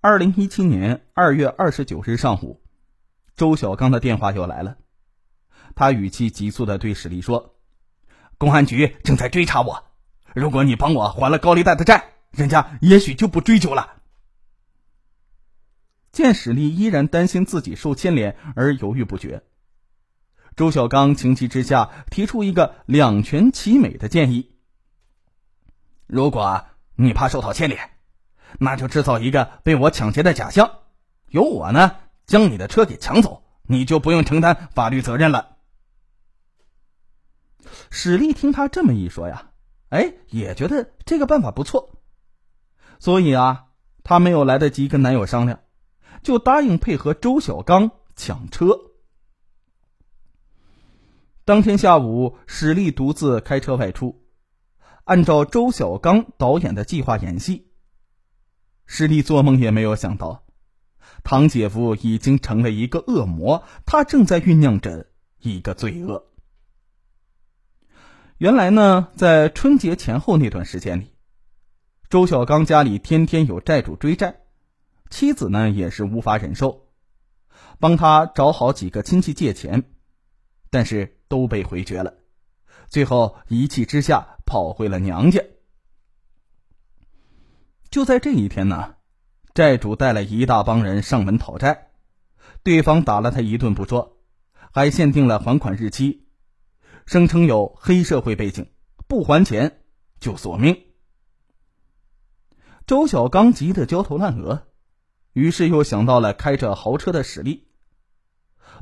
二零一七年二月二十九日上午，周小刚的电话又来了。他语气急促的对史力说：“公安局正在追查我，如果你帮我还了高利贷的债，人家也许就不追究了。”见史力依然担心自己受牵连而犹豫不决，周小刚情急之下提出一个两全其美的建议：“如果你怕受到牵连，那就制造一个被我抢劫的假象，由我呢将你的车给抢走，你就不用承担法律责任了。”史力听他这么一说呀，哎，也觉得这个办法不错，所以啊，他没有来得及跟男友商量，就答应配合周小刚抢车。当天下午，史力独自开车外出，按照周小刚导演的计划演戏。师弟做梦也没有想到，堂姐夫已经成了一个恶魔，他正在酝酿着一个罪恶。原来呢，在春节前后那段时间里，周小刚家里天天有债主追债，妻子呢也是无法忍受，帮他找好几个亲戚借钱，但是都被回绝了，最后一气之下跑回了娘家。就在这一天呢，债主带了一大帮人上门讨债，对方打了他一顿不说，还限定了还款日期。声称有黑社会背景，不还钱就索命。周小刚急得焦头烂额，于是又想到了开着豪车的史力。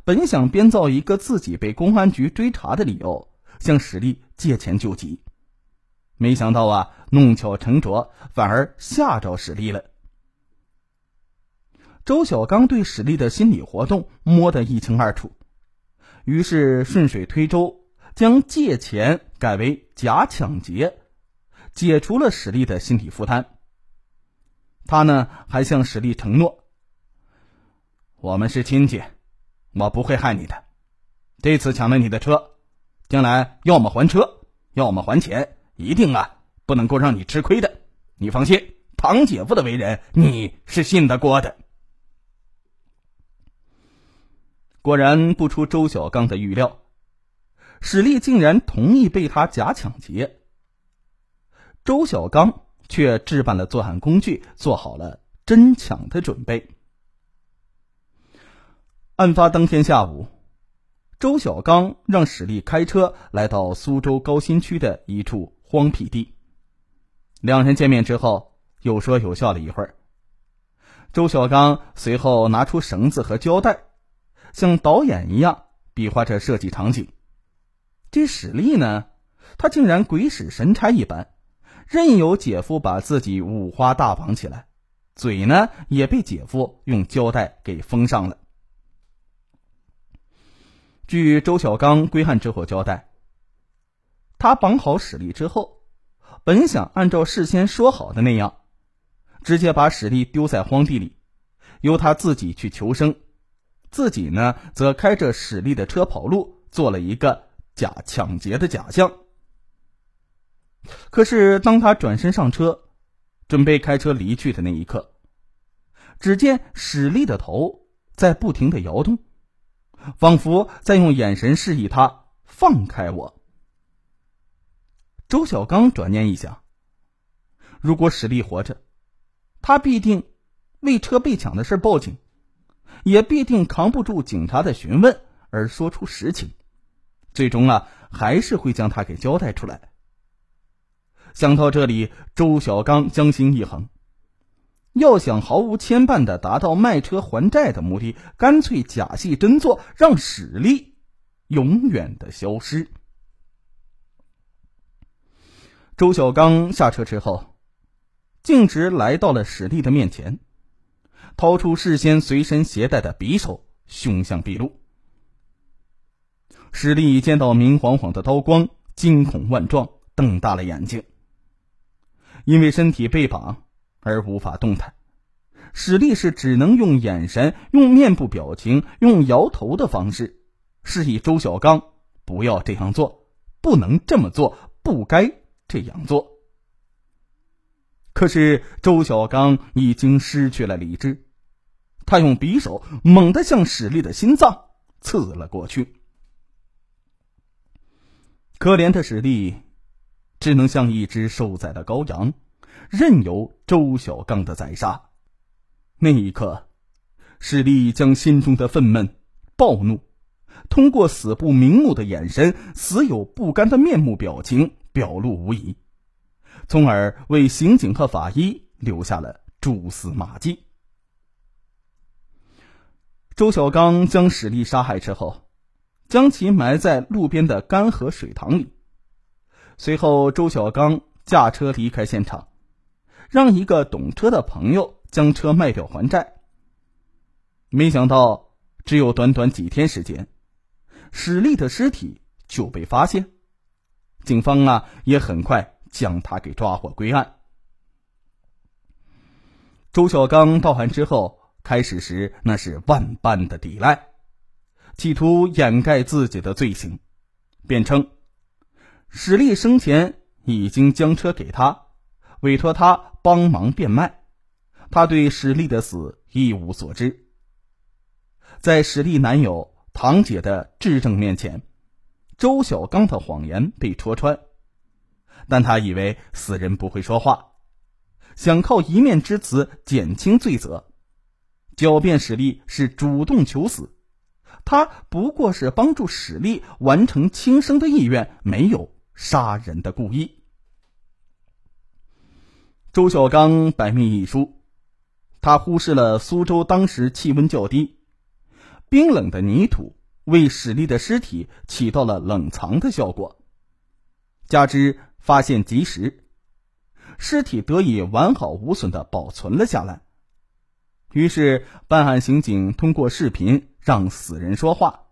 本想编造一个自己被公安局追查的理由，向史力借钱救急，没想到啊，弄巧成拙，反而吓着史力了。周小刚对史力的心理活动摸得一清二楚，于是顺水推舟。将借钱改为假抢劫，解除了史力的心理负担。他呢还向史力承诺：“我们是亲戚，我不会害你的。这次抢了你的车，将来要么还车，要么还钱，一定啊不能够让你吃亏的。你放心，唐姐夫的为人你是信得过的。”果然不出周小刚的预料。史力竟然同意被他假抢劫，周小刚却置办了作案工具，做好了真抢的准备。案发当天下午，周小刚让史力开车来到苏州高新区的一处荒僻地，两人见面之后有说有笑了一会儿。周小刚随后拿出绳子和胶带，像导演一样比划着设计场景。这史力呢，他竟然鬼使神差一般，任由姐夫把自己五花大绑起来，嘴呢也被姐夫用胶带给封上了。据周小刚归案之后交代，他绑好史力之后，本想按照事先说好的那样，直接把史力丢在荒地里，由他自己去求生，自己呢则开着史力的车跑路，做了一个。假抢劫的假象。可是，当他转身上车，准备开车离去的那一刻，只见史力的头在不停的摇动，仿佛在用眼神示意他放开我。周小刚转念一想，如果史力活着，他必定为车被抢的事报警，也必定扛不住警察的询问而说出实情。最终啊，还是会将他给交代出来。想到这里，周小刚将心一横，要想毫无牵绊的达到卖车还债的目的，干脆假戏真做，让史力永远的消失。周小刚下车之后，径直来到了史力的面前，掏出事先随身携带的匕首，凶相毕露。史力见到明晃晃的刀光，惊恐万状，瞪大了眼睛。因为身体被绑而无法动弹，史力是只能用眼神、用面部表情、用摇头的方式，示意周小刚不要这样做，不能这么做，不该这样做。可是周小刚已经失去了理智，他用匕首猛地向史力的心脏刺了过去。可怜的史力，只能像一只受宰的羔羊，任由周小刚的宰杀。那一刻，史力将心中的愤懑、暴怒，通过死不瞑目的眼神、死有不甘的面目表情表露无遗，从而为刑警和法医留下了蛛丝马迹。周小刚将史力杀害之后。将其埋在路边的干涸水塘里。随后，周小刚驾车离开现场，让一个懂车的朋友将车卖掉还债。没想到，只有短短几天时间，史力的尸体就被发现。警方啊，也很快将他给抓获归案。周小刚到案之后，开始时那是万般的抵赖。企图掩盖自己的罪行，辩称史力生前已经将车给他，委托他帮忙变卖，他对史力的死一无所知。在史力男友堂姐的质证面前，周小刚的谎言被戳穿，但他以为死人不会说话，想靠一面之词减轻罪责，狡辩史力是主动求死。他不过是帮助史力完成轻生的意愿，没有杀人的故意。周小刚百密一疏，他忽视了苏州当时气温较低，冰冷的泥土为史力的尸体起到了冷藏的效果，加之发现及时，尸体得以完好无损的保存了下来。于是，办案刑警通过视频。让死人说话，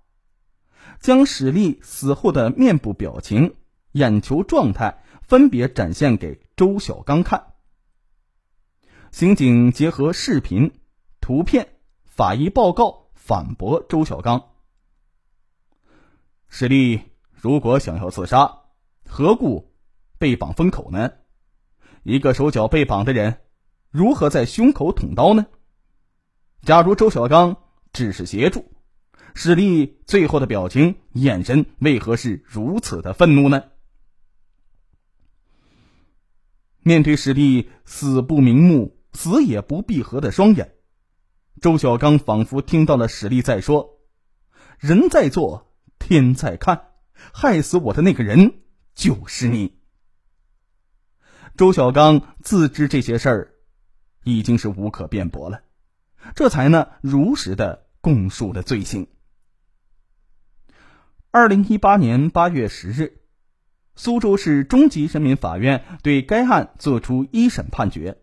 将史力死后的面部表情、眼球状态分别展现给周小刚看。刑警结合视频、图片、法医报告反驳周小刚：史力如果想要自杀，何故被绑封口呢？一个手脚被绑的人，如何在胸口捅刀呢？假如周小刚。只是协助，史力最后的表情、眼神为何是如此的愤怒呢？面对史力死不瞑目、死也不闭合的双眼，周小刚仿佛听到了史力在说：“人在做，天在看，害死我的那个人就是你。”周小刚自知这些事儿已经是无可辩驳了，这才呢如实的。供述了罪行。二零一八年八月十日，苏州市中级人民法院对该案作出一审判决，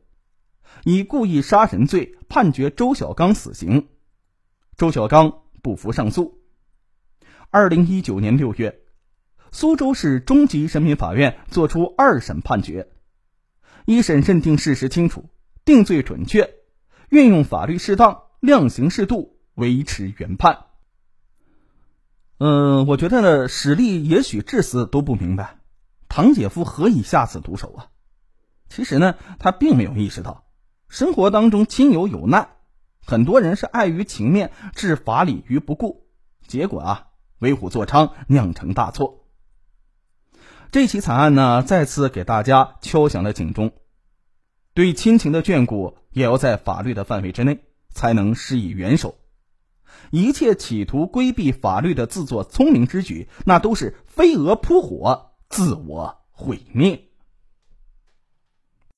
以故意杀人罪判决周小刚死刑。周小刚不服上诉。二零一九年六月，苏州市中级人民法院作出二审判决，一审认定事实清楚，定罪准确，运用法律适当，量刑适度。维持原判。嗯，我觉得呢，史力也许至死都不明白，堂姐夫何以下此毒手啊？其实呢，他并没有意识到，生活当中亲友有难，很多人是碍于情面，置法理于不顾，结果啊，为虎作伥，酿成大错。这起惨案呢，再次给大家敲响了警钟，对亲情的眷顾也要在法律的范围之内，才能施以援手。一切企图规避法律的自作聪明之举，那都是飞蛾扑火，自我毁灭。